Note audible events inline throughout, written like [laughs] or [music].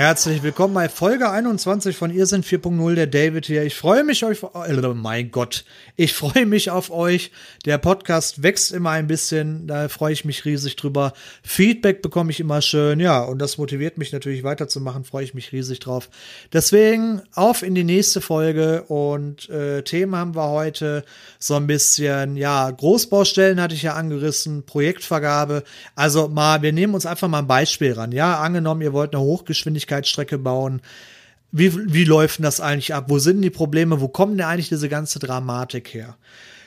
Herzlich willkommen bei Folge 21 von Ihr sind 4.0, der David hier. Ich freue mich auf, äh, mein Gott, ich freue mich auf euch. Der Podcast wächst immer ein bisschen, da freue ich mich riesig drüber. Feedback bekomme ich immer schön, ja, und das motiviert mich natürlich weiterzumachen, freue ich mich riesig drauf. Deswegen auf in die nächste Folge und äh, Themen haben wir heute so ein bisschen, ja, Großbaustellen hatte ich ja angerissen, Projektvergabe. Also mal, wir nehmen uns einfach mal ein Beispiel ran, ja, angenommen, ihr wollt eine Hochgeschwindigkeit Hochgeschwindigkeitsstrecke bauen. Wie, wie läuft das eigentlich ab? Wo sind die Probleme? Wo kommt denn eigentlich diese ganze Dramatik her?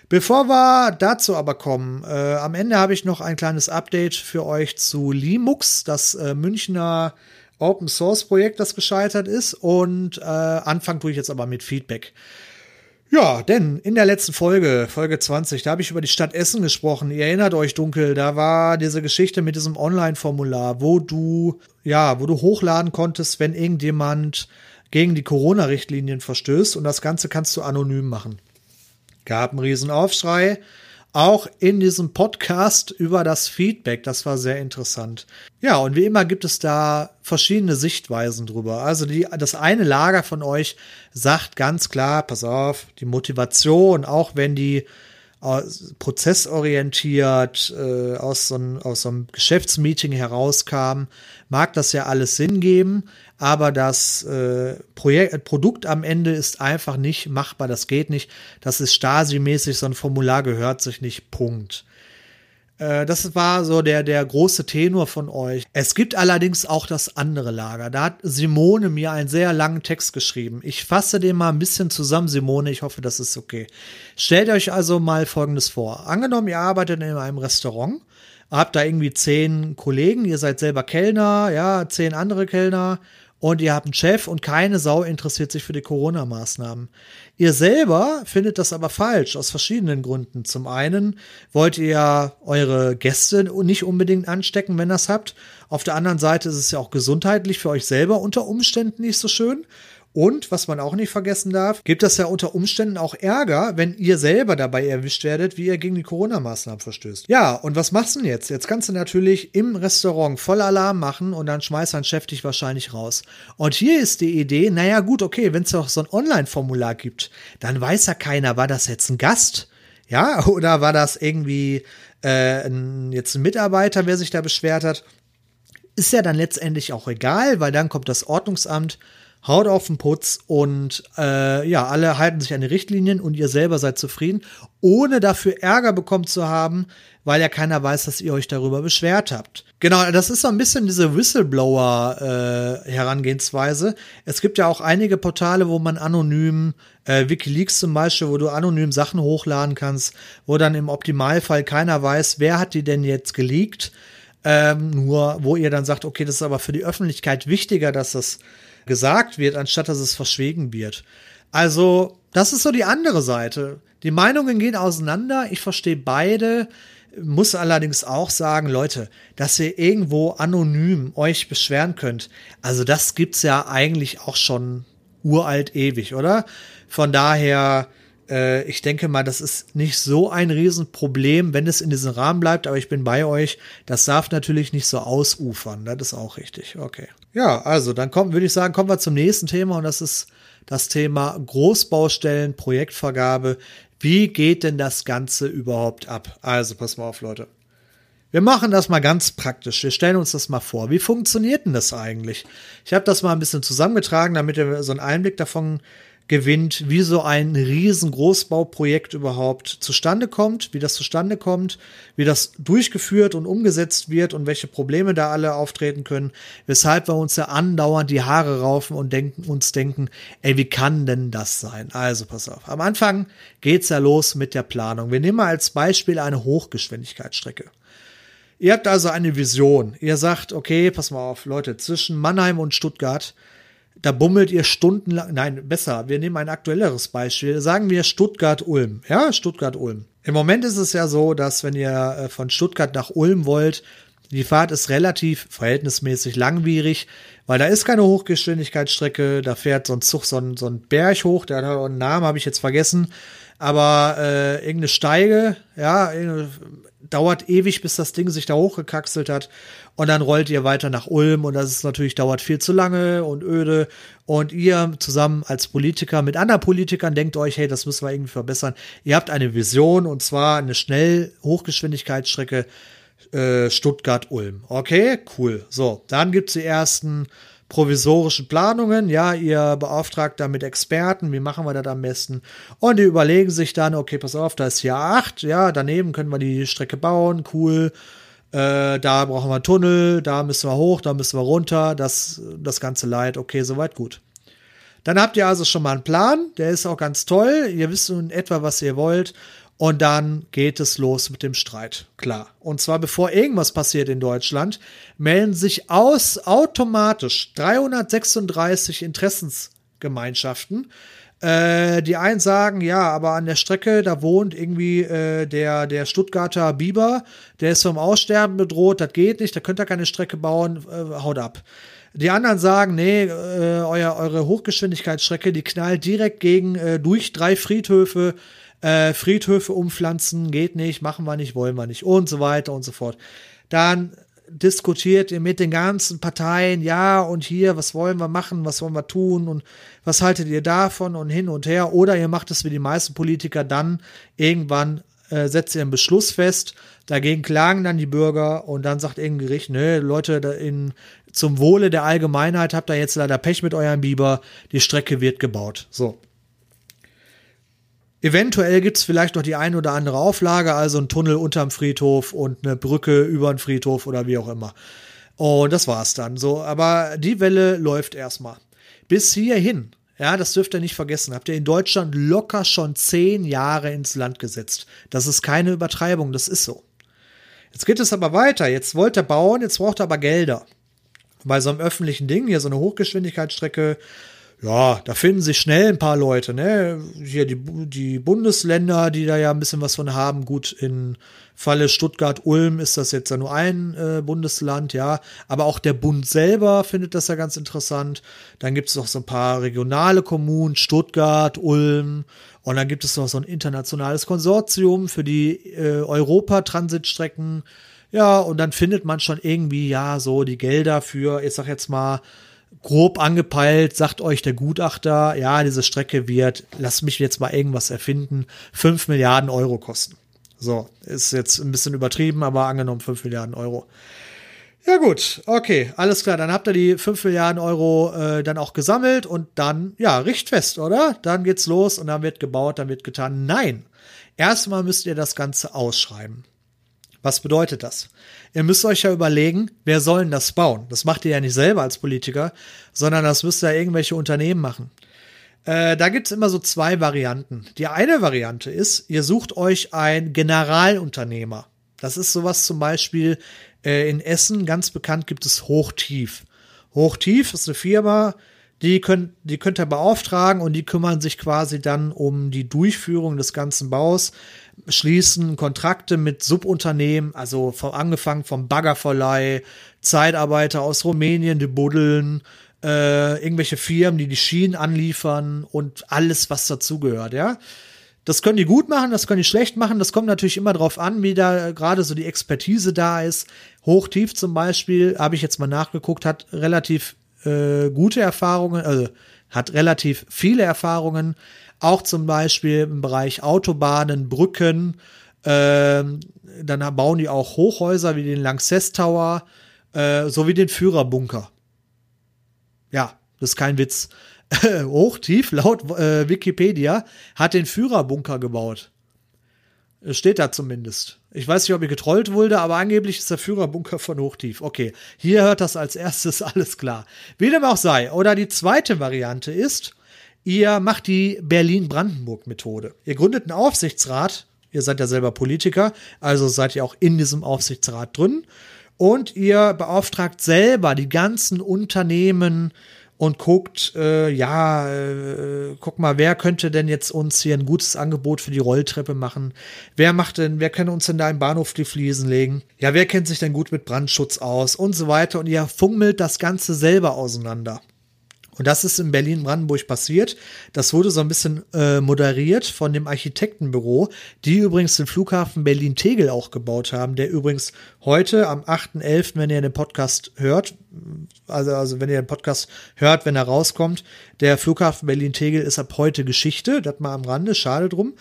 Bevor wir dazu aber kommen, äh, am Ende habe ich noch ein kleines Update für euch zu Limux, das äh, Münchner Open Source Projekt, das gescheitert ist. Und äh, anfangen tue ich jetzt aber mit Feedback. Ja, denn in der letzten Folge, Folge 20, da habe ich über die Stadt Essen gesprochen. Ihr erinnert euch dunkel, da war diese Geschichte mit diesem Online-Formular, wo du, ja, wo du hochladen konntest, wenn irgendjemand gegen die Corona-Richtlinien verstößt und das Ganze kannst du anonym machen. Gab einen riesen Aufschrei auch in diesem Podcast über das Feedback. Das war sehr interessant. Ja, und wie immer gibt es da verschiedene Sichtweisen drüber. Also die, das eine Lager von euch sagt ganz klar, pass auf, die Motivation, auch wenn die prozessorientiert äh, aus, so ein, aus so einem Geschäftsmeeting herauskam, mag das ja alles Sinn geben, aber das äh, Projekt, Produkt am Ende ist einfach nicht machbar, das geht nicht. Das ist Stasi-mäßig, so ein Formular gehört sich nicht, Punkt. Äh, das war so der, der große Tenor von euch. Es gibt allerdings auch das andere Lager. Da hat Simone mir einen sehr langen Text geschrieben. Ich fasse den mal ein bisschen zusammen, Simone. Ich hoffe, das ist okay. Stellt euch also mal Folgendes vor. Angenommen, ihr arbeitet in einem Restaurant habt da irgendwie zehn Kollegen, ihr seid selber Kellner, ja, zehn andere Kellner und ihr habt einen Chef und keine Sau interessiert sich für die Corona-Maßnahmen. Ihr selber findet das aber falsch aus verschiedenen Gründen. Zum einen wollt ihr eure Gäste nicht unbedingt anstecken, wenn ihr das habt. Auf der anderen Seite ist es ja auch gesundheitlich für euch selber unter Umständen nicht so schön. Und was man auch nicht vergessen darf, gibt es ja unter Umständen auch Ärger, wenn ihr selber dabei erwischt werdet, wie ihr gegen die Corona-Maßnahmen verstößt. Ja, und was machst du denn jetzt? Jetzt kannst du natürlich im Restaurant voll Alarm machen und dann schmeißt dein Chef dich wahrscheinlich raus. Und hier ist die Idee, naja gut, okay, wenn es doch so ein Online-Formular gibt, dann weiß ja keiner, war das jetzt ein Gast? Ja, [laughs] oder war das irgendwie äh, ein, jetzt ein Mitarbeiter, wer sich da beschwert hat? Ist ja dann letztendlich auch egal, weil dann kommt das Ordnungsamt haut auf den Putz und äh, ja, alle halten sich an die Richtlinien und ihr selber seid zufrieden, ohne dafür Ärger bekommen zu haben, weil ja keiner weiß, dass ihr euch darüber beschwert habt. Genau, das ist so ein bisschen diese Whistleblower-Herangehensweise. Äh, es gibt ja auch einige Portale, wo man anonym, äh, Wikileaks zum Beispiel, wo du anonym Sachen hochladen kannst, wo dann im Optimalfall keiner weiß, wer hat die denn jetzt geleakt. Ähm, nur, wo ihr dann sagt, okay, das ist aber für die Öffentlichkeit wichtiger, dass das gesagt wird, anstatt dass es verschwiegen wird. Also, das ist so die andere Seite. Die Meinungen gehen auseinander. Ich verstehe beide. Muss allerdings auch sagen, Leute, dass ihr irgendwo anonym euch beschweren könnt. Also, das gibt's ja eigentlich auch schon uralt ewig, oder? Von daher, äh, ich denke mal, das ist nicht so ein Riesenproblem, wenn es in diesem Rahmen bleibt, aber ich bin bei euch. Das darf natürlich nicht so ausufern. Das ist auch richtig. Okay. Ja, also dann kommen, würde ich sagen, kommen wir zum nächsten Thema und das ist das Thema Großbaustellen, Projektvergabe. Wie geht denn das Ganze überhaupt ab? Also, pass mal auf, Leute. Wir machen das mal ganz praktisch. Wir stellen uns das mal vor. Wie funktioniert denn das eigentlich? Ich habe das mal ein bisschen zusammengetragen, damit ihr so einen Einblick davon gewinnt, wie so ein riesen Großbauprojekt überhaupt zustande kommt, wie das zustande kommt, wie das durchgeführt und umgesetzt wird und welche Probleme da alle auftreten können, weshalb wir uns ja andauernd die Haare raufen und denken, uns denken, ey, wie kann denn das sein? Also pass auf. Am Anfang geht's ja los mit der Planung. Wir nehmen mal als Beispiel eine Hochgeschwindigkeitsstrecke. Ihr habt also eine Vision. Ihr sagt, okay, pass mal auf, Leute, zwischen Mannheim und Stuttgart da bummelt ihr stundenlang. Nein, besser, wir nehmen ein aktuelleres Beispiel. Sagen wir Stuttgart-Ulm. Ja, Stuttgart-Ulm. Im Moment ist es ja so, dass wenn ihr äh, von Stuttgart nach Ulm wollt, die Fahrt ist relativ verhältnismäßig langwierig, weil da ist keine Hochgeschwindigkeitsstrecke, da fährt so ein Zug so ein, so ein Berg hoch, der hat einen Namen, habe ich jetzt vergessen, aber äh, irgendeine Steige, ja, dauert ewig, bis das Ding sich da hochgekaxelt hat. Und dann rollt ihr weiter nach Ulm und das ist natürlich, dauert viel zu lange und öde. Und ihr zusammen als Politiker mit anderen Politikern denkt euch, hey, das müssen wir irgendwie verbessern. Ihr habt eine Vision und zwar eine schnell Hochgeschwindigkeitsstrecke äh, Stuttgart-Ulm. Okay, cool. So, dann gibt's die ersten provisorischen Planungen. Ja, ihr beauftragt da mit Experten, wie machen wir das am besten? Und die überlegen sich dann, okay, pass auf, da ist Jahr 8, ja, daneben können wir die Strecke bauen, cool. Äh, da brauchen wir einen Tunnel, da müssen wir hoch, da müssen wir runter, das, das ganze Leid, okay, soweit gut. Dann habt ihr also schon mal einen Plan, der ist auch ganz toll. Ihr wisst nun etwa, was ihr wollt. Und dann geht es los mit dem Streit. Klar. Und zwar bevor irgendwas passiert in Deutschland, melden sich aus automatisch 336 Interessensgemeinschaften. Äh, die einen sagen, ja, aber an der Strecke, da wohnt irgendwie äh, der, der Stuttgarter Biber, der ist vom Aussterben bedroht, das geht nicht, da könnt ihr keine Strecke bauen, äh, haut ab. Die anderen sagen, nee, äh, euer, eure Hochgeschwindigkeitsstrecke, die knallt direkt gegen äh, durch drei Friedhöfe äh, Friedhöfe umpflanzen geht nicht, machen wir nicht, wollen wir nicht und so weiter und so fort. Dann diskutiert ihr mit den ganzen Parteien, ja und hier, was wollen wir machen, was wollen wir tun und was haltet ihr davon und hin und her. Oder ihr macht es wie die meisten Politiker, dann irgendwann äh, setzt ihr einen Beschluss fest, dagegen klagen dann die Bürger und dann sagt irgendein Gericht, nö, Leute, in, zum Wohle der Allgemeinheit habt ihr jetzt leider Pech mit eurem Biber, die Strecke wird gebaut. So. Eventuell gibt es vielleicht noch die ein oder andere Auflage, also ein Tunnel unterm Friedhof und eine Brücke über den Friedhof oder wie auch immer. Und das war's dann. So, aber die Welle läuft erstmal. Bis hierhin. Ja, das dürft ihr nicht vergessen. Habt ihr in Deutschland locker schon zehn Jahre ins Land gesetzt. Das ist keine Übertreibung, das ist so. Jetzt geht es aber weiter. Jetzt wollt ihr bauen, jetzt braucht ihr aber Gelder. Bei so einem öffentlichen Ding, hier so eine Hochgeschwindigkeitsstrecke, ja, da finden sich schnell ein paar Leute, ne? Hier die, die Bundesländer, die da ja ein bisschen was von haben. Gut, in Falle Stuttgart-Ulm ist das jetzt ja nur ein äh, Bundesland, ja. Aber auch der Bund selber findet das ja ganz interessant. Dann gibt es noch so ein paar regionale Kommunen, Stuttgart, Ulm. Und dann gibt es noch so ein internationales Konsortium für die äh, Europa-Transitstrecken. Ja, und dann findet man schon irgendwie, ja, so die Gelder für, ich sag jetzt mal, grob angepeilt, sagt euch der Gutachter, ja, diese Strecke wird, lass mich jetzt mal irgendwas erfinden, 5 Milliarden Euro kosten. So, ist jetzt ein bisschen übertrieben, aber angenommen 5 Milliarden Euro. Ja gut, okay, alles klar. Dann habt ihr die 5 Milliarden Euro äh, dann auch gesammelt und dann, ja, richtfest, oder? Dann geht's los und dann wird gebaut, dann wird getan. Nein, erstmal müsst ihr das Ganze ausschreiben. Was bedeutet das? Ihr müsst euch ja überlegen, wer soll das bauen? Das macht ihr ja nicht selber als Politiker, sondern das müsst ja irgendwelche Unternehmen machen. Äh, da gibt's immer so zwei Varianten. Die eine Variante ist, ihr sucht euch ein Generalunternehmer. Das ist sowas zum Beispiel äh, in Essen, ganz bekannt gibt es Hochtief. Hochtief ist eine Firma, die könnt, die könnt ihr beauftragen und die kümmern sich quasi dann um die Durchführung des ganzen Baus schließen Kontrakte mit Subunternehmen, also vom, angefangen vom Baggerverleih, Zeitarbeiter aus Rumänien, die buddeln, äh, irgendwelche Firmen, die die Schienen anliefern und alles, was dazugehört, ja. Das können die gut machen, das können die schlecht machen. Das kommt natürlich immer drauf an, wie da gerade so die Expertise da ist. Hochtief zum Beispiel, habe ich jetzt mal nachgeguckt, hat relativ äh, gute Erfahrungen, also hat relativ viele Erfahrungen auch zum Beispiel im Bereich Autobahnen, Brücken. Ähm, dann bauen die auch Hochhäuser wie den Lanxess Tower äh, sowie den Führerbunker. Ja, das ist kein Witz. [laughs] Hochtief, laut äh, Wikipedia, hat den Führerbunker gebaut. Steht da zumindest. Ich weiß nicht, ob ihr getrollt wurde, aber angeblich ist der Führerbunker von Hochtief. Okay, hier hört das als erstes [laughs] alles klar. Wie dem auch sei. Oder die zweite Variante ist, Ihr macht die Berlin-Brandenburg-Methode. Ihr gründet einen Aufsichtsrat. Ihr seid ja selber Politiker, also seid ihr auch in diesem Aufsichtsrat drin. Und ihr beauftragt selber die ganzen Unternehmen und guckt, äh, ja, äh, guck mal, wer könnte denn jetzt uns hier ein gutes Angebot für die Rolltreppe machen? Wer macht denn, wer kann uns denn da im Bahnhof die Fliesen legen? Ja, wer kennt sich denn gut mit Brandschutz aus und so weiter? Und ihr fummelt das Ganze selber auseinander. Und das ist in Berlin-Brandenburg passiert. Das wurde so ein bisschen äh, moderiert von dem Architektenbüro, die übrigens den Flughafen Berlin-Tegel auch gebaut haben, der übrigens heute am 8.11., wenn ihr den Podcast hört, also, also wenn ihr den Podcast hört, wenn er rauskommt, der Flughafen Berlin-Tegel ist ab heute Geschichte, das mal am Rande, schade drum.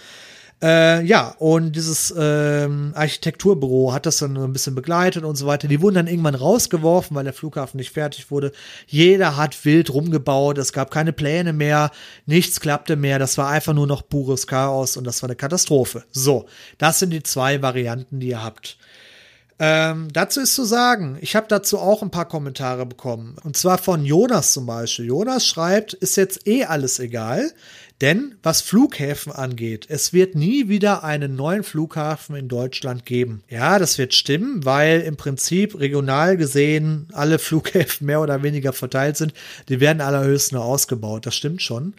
Äh, ja, und dieses ähm, Architekturbüro hat das dann ein bisschen begleitet und so weiter. Die wurden dann irgendwann rausgeworfen, weil der Flughafen nicht fertig wurde. Jeder hat wild rumgebaut, es gab keine Pläne mehr, nichts klappte mehr. Das war einfach nur noch pures Chaos und das war eine Katastrophe. So, das sind die zwei Varianten, die ihr habt. Ähm, dazu ist zu sagen, ich habe dazu auch ein paar Kommentare bekommen. Und zwar von Jonas zum Beispiel. Jonas schreibt, ist jetzt eh alles egal. Denn was Flughäfen angeht, es wird nie wieder einen neuen Flughafen in Deutschland geben. Ja, das wird stimmen, weil im Prinzip regional gesehen alle [laughs] Flughäfen mehr oder weniger verteilt sind. Die werden allerhöchst nur ausgebaut. Das stimmt schon.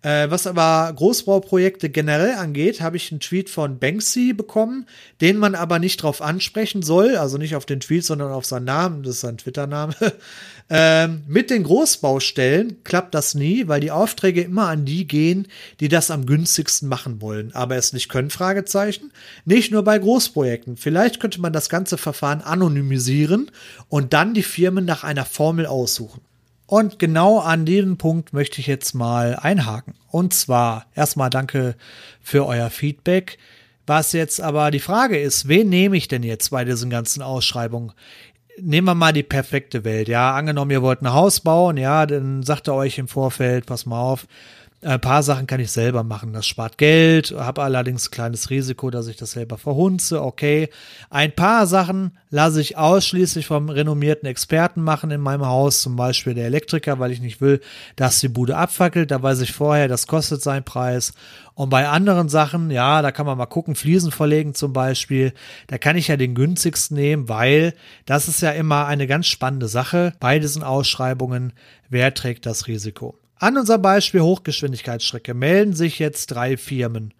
Äh, was aber Großbauprojekte generell angeht, habe ich einen Tweet von Banksy bekommen, den man aber nicht drauf ansprechen soll, also nicht auf den Tweet, sondern auf seinen Namen, das ist sein Twitter-Name. [laughs] ähm, mit den Großbaustellen klappt das nie, weil die Aufträge immer an die gehen, die das am günstigsten machen wollen, aber es nicht können, Fragezeichen. Nicht nur bei Großprojekten. Vielleicht könnte man das ganze Verfahren anonymisieren und dann die Firmen nach einer Formel aussuchen. Und genau an diesem Punkt möchte ich jetzt mal einhaken. Und zwar erstmal danke für euer Feedback. Was jetzt aber die Frage ist, wen nehme ich denn jetzt bei diesen ganzen Ausschreibungen? Nehmen wir mal die perfekte Welt. Ja, angenommen, ihr wollt ein Haus bauen, ja, dann sagt er euch im Vorfeld, pass mal auf, ein paar Sachen kann ich selber machen. Das spart Geld, habe allerdings ein kleines Risiko, dass ich das selber verhunze. Okay. Ein paar Sachen lasse ich ausschließlich vom renommierten Experten machen in meinem Haus, zum Beispiel der Elektriker, weil ich nicht will, dass die Bude abfackelt. Da weiß ich vorher, das kostet seinen Preis. Und bei anderen Sachen, ja, da kann man mal gucken, Fliesen verlegen zum Beispiel. Da kann ich ja den günstigsten nehmen, weil das ist ja immer eine ganz spannende Sache bei diesen Ausschreibungen. Wer trägt das Risiko? An unser Beispiel Hochgeschwindigkeitsstrecke melden sich jetzt drei Firmen.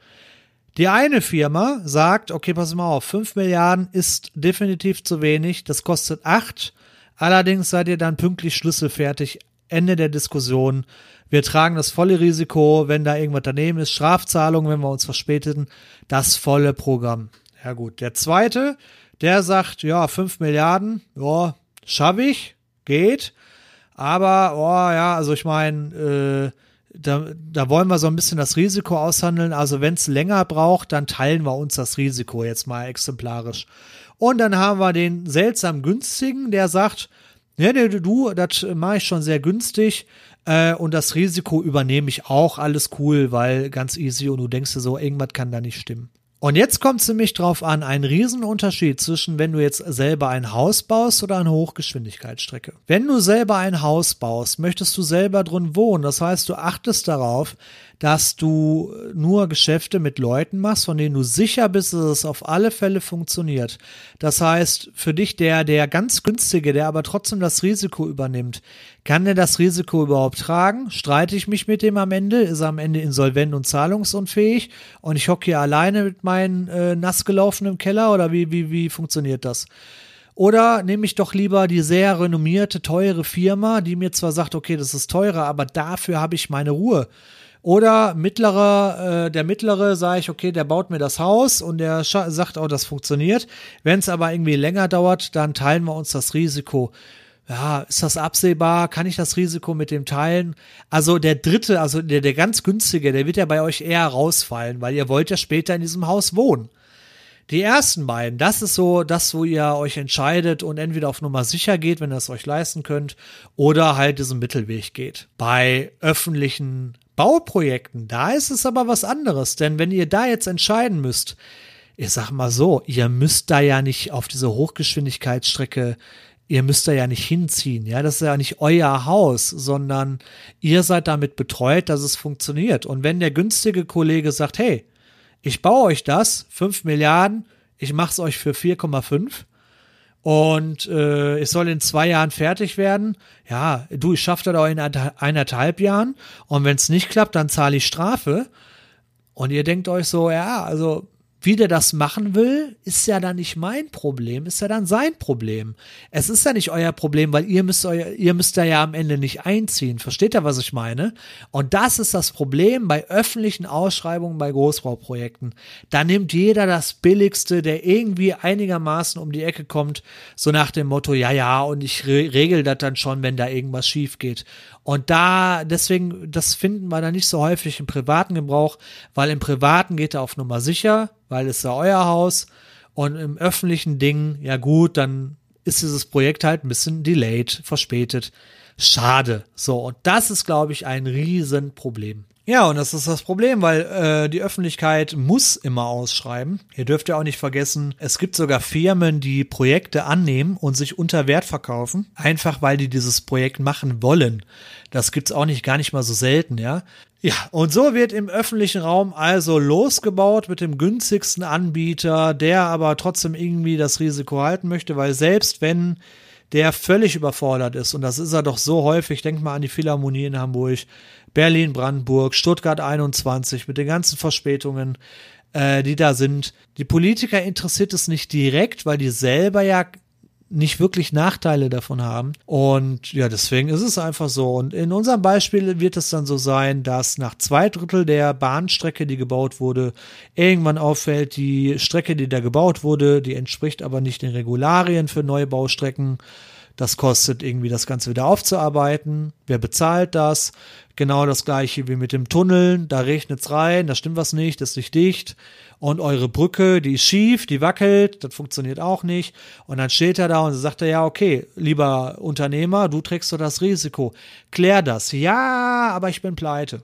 Die eine Firma sagt, okay, pass mal auf, 5 Milliarden ist definitiv zu wenig, das kostet 8. Allerdings seid ihr dann pünktlich schlüsselfertig. Ende der Diskussion. Wir tragen das volle Risiko, wenn da irgendwas daneben ist, Strafzahlungen, wenn wir uns verspäteten, das volle Programm. Ja gut, der zweite, der sagt, ja, 5 Milliarden, ja, schaffe ich, geht. Aber, oh ja, also ich meine, äh, da, da wollen wir so ein bisschen das Risiko aushandeln. Also wenn es länger braucht, dann teilen wir uns das Risiko jetzt mal exemplarisch. Und dann haben wir den seltsam günstigen, der sagt, ja, nee, du, das mache ich schon sehr günstig äh, und das Risiko übernehme ich auch, alles cool, weil ganz easy und du denkst dir so, irgendwas kann da nicht stimmen. Und jetzt kommt es nämlich drauf an, ein Riesenunterschied zwischen, wenn du jetzt selber ein Haus baust oder eine Hochgeschwindigkeitsstrecke. Wenn du selber ein Haus baust, möchtest du selber drin wohnen. Das heißt, du achtest darauf, dass du nur Geschäfte mit Leuten machst, von denen du sicher bist, dass es auf alle Fälle funktioniert. Das heißt, für dich der, der ganz günstige, der aber trotzdem das Risiko übernimmt, kann der das Risiko überhaupt tragen? Streite ich mich mit dem am Ende? Ist er am Ende insolvent und zahlungsunfähig? Und ich hocke hier alleine mit meinem äh, nass gelaufenen Keller? Oder wie, wie, wie funktioniert das? Oder nehme ich doch lieber die sehr renommierte, teure Firma, die mir zwar sagt, okay, das ist teurer, aber dafür habe ich meine Ruhe. Oder mittlerer, äh, der mittlere sage ich, okay, der baut mir das Haus und der sagt, oh, das funktioniert. Wenn es aber irgendwie länger dauert, dann teilen wir uns das Risiko. Ja, ist das absehbar? Kann ich das Risiko mit dem teilen? Also der dritte, also der, der ganz günstige, der wird ja bei euch eher rausfallen, weil ihr wollt ja später in diesem Haus wohnen. Die ersten beiden, das ist so das, wo ihr euch entscheidet und entweder auf Nummer sicher geht, wenn ihr es euch leisten könnt, oder halt diesen Mittelweg geht. Bei öffentlichen Bauprojekten, da ist es aber was anderes, denn wenn ihr da jetzt entscheiden müsst, ich sag mal so, ihr müsst da ja nicht auf diese Hochgeschwindigkeitsstrecke, ihr müsst da ja nicht hinziehen, ja, das ist ja nicht euer Haus, sondern ihr seid damit betreut, dass es funktioniert. Und wenn der günstige Kollege sagt, hey, ich baue euch das, 5 Milliarden, ich mach's euch für 4,5, und äh, es soll in zwei Jahren fertig werden. Ja, du, ich schaffe das auch in eineinhalb Jahren und wenn es nicht klappt, dann zahle ich Strafe. Und ihr denkt euch so, ja, also Wie der das machen will, ist ja dann nicht mein Problem, ist ja dann sein Problem. Es ist ja nicht euer Problem, weil ihr müsst euer, ihr müsst da ja am Ende nicht einziehen. Versteht ihr, was ich meine? Und das ist das Problem bei öffentlichen Ausschreibungen bei Großbauprojekten. Da nimmt jeder das Billigste, der irgendwie einigermaßen um die Ecke kommt, so nach dem Motto, ja, ja, und ich re regel das dann schon, wenn da irgendwas schief geht. Und da, deswegen, das finden wir da nicht so häufig im privaten Gebrauch, weil im privaten geht er auf Nummer sicher weil es ja euer Haus und im öffentlichen Ding, ja gut, dann ist dieses Projekt halt ein bisschen delayed, verspätet. Schade. So, und das ist, glaube ich, ein Riesenproblem. Ja, und das ist das Problem, weil äh, die Öffentlichkeit muss immer ausschreiben. Ihr dürft ja auch nicht vergessen, es gibt sogar Firmen, die Projekte annehmen und sich unter Wert verkaufen, einfach weil die dieses Projekt machen wollen. Das gibt's auch nicht gar nicht mal so selten, ja. Ja, und so wird im öffentlichen Raum also losgebaut mit dem günstigsten Anbieter, der aber trotzdem irgendwie das Risiko halten möchte, weil selbst wenn der völlig überfordert ist, und das ist er doch so häufig, denk mal an die Philharmonie in Hamburg, Berlin, Brandenburg, Stuttgart 21 mit den ganzen Verspätungen, äh, die da sind. Die Politiker interessiert es nicht direkt, weil die selber ja nicht wirklich Nachteile davon haben. Und ja, deswegen ist es einfach so. Und in unserem Beispiel wird es dann so sein, dass nach zwei Drittel der Bahnstrecke, die gebaut wurde, irgendwann auffällt, die Strecke, die da gebaut wurde, die entspricht aber nicht den Regularien für Neubaustrecken. Das kostet irgendwie das Ganze wieder aufzuarbeiten. Wer bezahlt das? Genau das gleiche wie mit dem Tunneln. Da regnet's rein, da stimmt was nicht, das ist nicht dicht. Und eure Brücke, die ist schief, die wackelt, das funktioniert auch nicht. Und dann steht er da und sagt er, ja, okay, lieber Unternehmer, du trägst doch das Risiko. Klär das. Ja, aber ich bin pleite.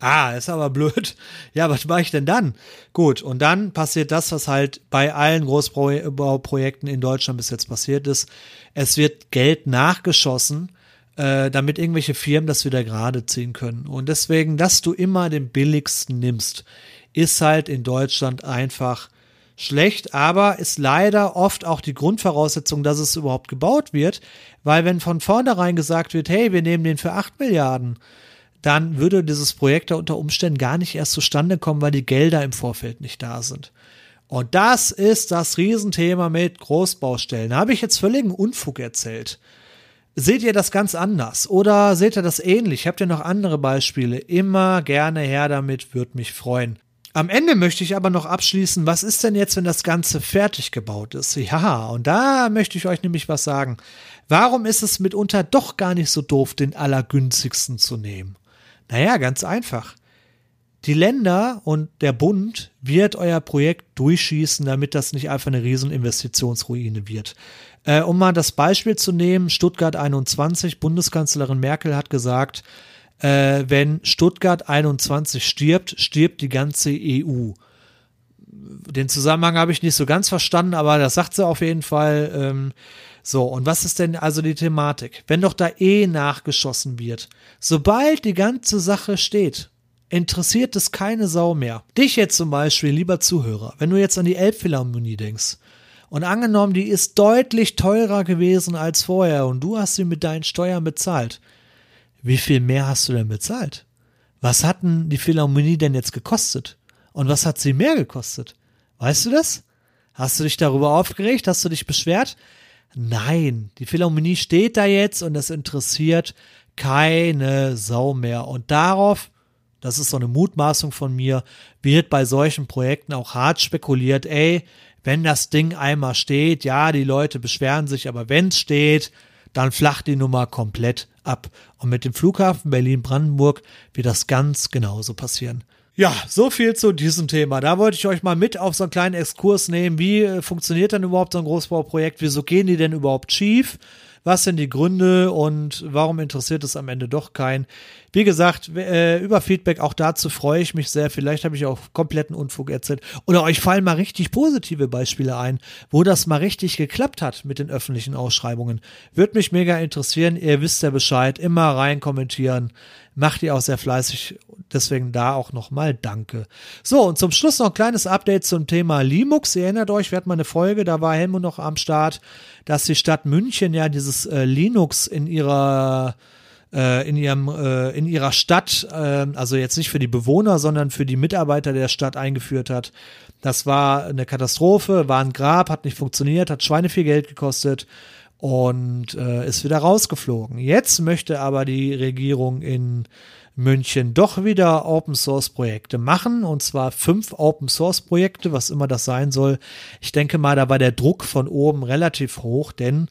Ah, ist aber blöd. [laughs] Ja, was mache ich denn dann? Gut, und dann passiert das, was halt bei allen Großbauprojekten in Deutschland bis jetzt passiert ist. Es wird Geld nachgeschossen, äh, damit irgendwelche Firmen das wieder gerade ziehen können. Und deswegen, dass du immer den billigsten nimmst, ist halt in Deutschland einfach schlecht, aber ist leider oft auch die Grundvoraussetzung, dass es überhaupt gebaut wird, weil wenn von vornherein gesagt wird, hey, wir nehmen den für 8 Milliarden, dann würde dieses Projekt da unter Umständen gar nicht erst zustande kommen, weil die Gelder im Vorfeld nicht da sind. Und das ist das Riesenthema mit Großbaustellen. Da habe ich jetzt völligen Unfug erzählt. Seht ihr das ganz anders oder seht ihr das ähnlich? Habt ihr noch andere Beispiele? Immer gerne her damit, würde mich freuen. Am Ende möchte ich aber noch abschließen, was ist denn jetzt, wenn das Ganze fertig gebaut ist? Ja, und da möchte ich euch nämlich was sagen. Warum ist es mitunter doch gar nicht so doof, den allergünstigsten zu nehmen? Naja, ganz einfach. Die Länder und der Bund wird euer Projekt durchschießen, damit das nicht einfach eine Rieseninvestitionsruine wird. Äh, um mal das Beispiel zu nehmen, Stuttgart 21, Bundeskanzlerin Merkel hat gesagt, äh, wenn Stuttgart 21 stirbt, stirbt die ganze EU. Den Zusammenhang habe ich nicht so ganz verstanden, aber das sagt sie auf jeden Fall. Ähm, so, und was ist denn also die Thematik? Wenn doch da eh nachgeschossen wird, sobald die ganze Sache steht, interessiert es keine Sau mehr. Dich jetzt zum Beispiel, lieber Zuhörer, wenn du jetzt an die Elbphilharmonie denkst, und angenommen, die ist deutlich teurer gewesen als vorher und du hast sie mit deinen Steuern bezahlt. Wie viel mehr hast du denn bezahlt? Was hat denn die Philharmonie denn jetzt gekostet? Und was hat sie mehr gekostet? Weißt du das? Hast du dich darüber aufgeregt? Hast du dich beschwert? Nein, die Philharmonie steht da jetzt und es interessiert keine Sau mehr. Und darauf, das ist so eine Mutmaßung von mir, wird bei solchen Projekten auch hart spekuliert, ey, wenn das Ding einmal steht, ja, die Leute beschweren sich, aber wenn es steht, dann flacht die Nummer komplett ab. Und mit dem Flughafen Berlin-Brandenburg wird das ganz genauso passieren. Ja, so viel zu diesem Thema. Da wollte ich euch mal mit auf so einen kleinen Exkurs nehmen. Wie äh, funktioniert denn überhaupt so ein Großbauprojekt? Wieso gehen die denn überhaupt schief? Was sind die Gründe und warum interessiert es am Ende doch keinen? Wie gesagt, äh, über Feedback auch dazu freue ich mich sehr. Vielleicht habe ich auch kompletten Unfug erzählt. Oder euch fallen mal richtig positive Beispiele ein, wo das mal richtig geklappt hat mit den öffentlichen Ausschreibungen. Würde mich mega interessieren. Ihr wisst ja Bescheid. Immer rein kommentieren. Macht ihr auch sehr fleißig. Deswegen da auch nochmal Danke. So, und zum Schluss noch ein kleines Update zum Thema Linux. Ihr erinnert euch, wir hatten mal eine Folge, da war Helmut noch am Start, dass die Stadt München ja dieses äh, Linux in ihrer äh, in ihrem äh, in ihrer Stadt, äh, also jetzt nicht für die Bewohner, sondern für die Mitarbeiter der Stadt eingeführt hat. Das war eine Katastrophe, war ein Grab, hat nicht funktioniert, hat Schweine viel Geld gekostet und äh, ist wieder rausgeflogen. Jetzt möchte aber die Regierung in München doch wieder Open Source Projekte machen und zwar fünf Open Source Projekte, was immer das sein soll. Ich denke mal, da war der Druck von oben relativ hoch, denn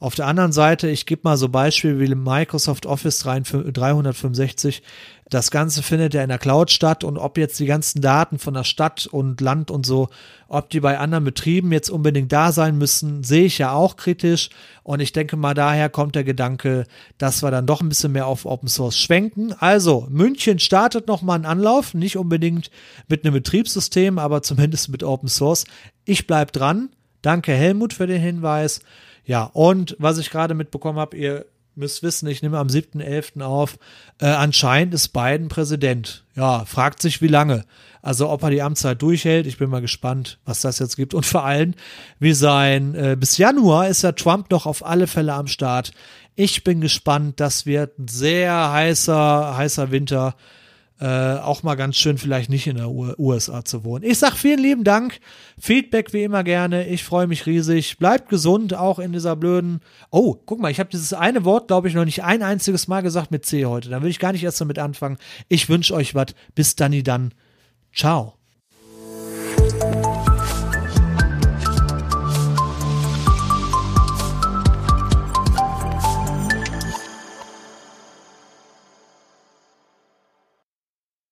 auf der anderen Seite, ich gebe mal so Beispiele wie Microsoft Office 365. Das Ganze findet ja in der Cloud statt und ob jetzt die ganzen Daten von der Stadt und Land und so, ob die bei anderen Betrieben jetzt unbedingt da sein müssen, sehe ich ja auch kritisch. Und ich denke mal, daher kommt der Gedanke, dass wir dann doch ein bisschen mehr auf Open Source schwenken. Also, München startet nochmal einen Anlauf, nicht unbedingt mit einem Betriebssystem, aber zumindest mit Open Source. Ich bleibe dran. Danke Helmut für den Hinweis. Ja, und was ich gerade mitbekommen habe, ihr müsst wissen, ich nehme am 7.11. auf, äh, anscheinend ist Biden Präsident. Ja, fragt sich wie lange. Also ob er die Amtszeit durchhält, ich bin mal gespannt, was das jetzt gibt. Und vor allem, wie sein, äh, bis Januar ist ja Trump noch auf alle Fälle am Start. Ich bin gespannt, das wird ein sehr heißer, heißer Winter äh, auch mal ganz schön, vielleicht nicht in der USA zu wohnen. Ich sag vielen lieben Dank. Feedback wie immer gerne. Ich freue mich riesig. Bleibt gesund, auch in dieser blöden. Oh, guck mal, ich habe dieses eine Wort, glaube ich, noch nicht ein einziges Mal gesagt mit C heute. Da will ich gar nicht erst damit anfangen. Ich wünsche euch was. Bis dann, dann. Ciao.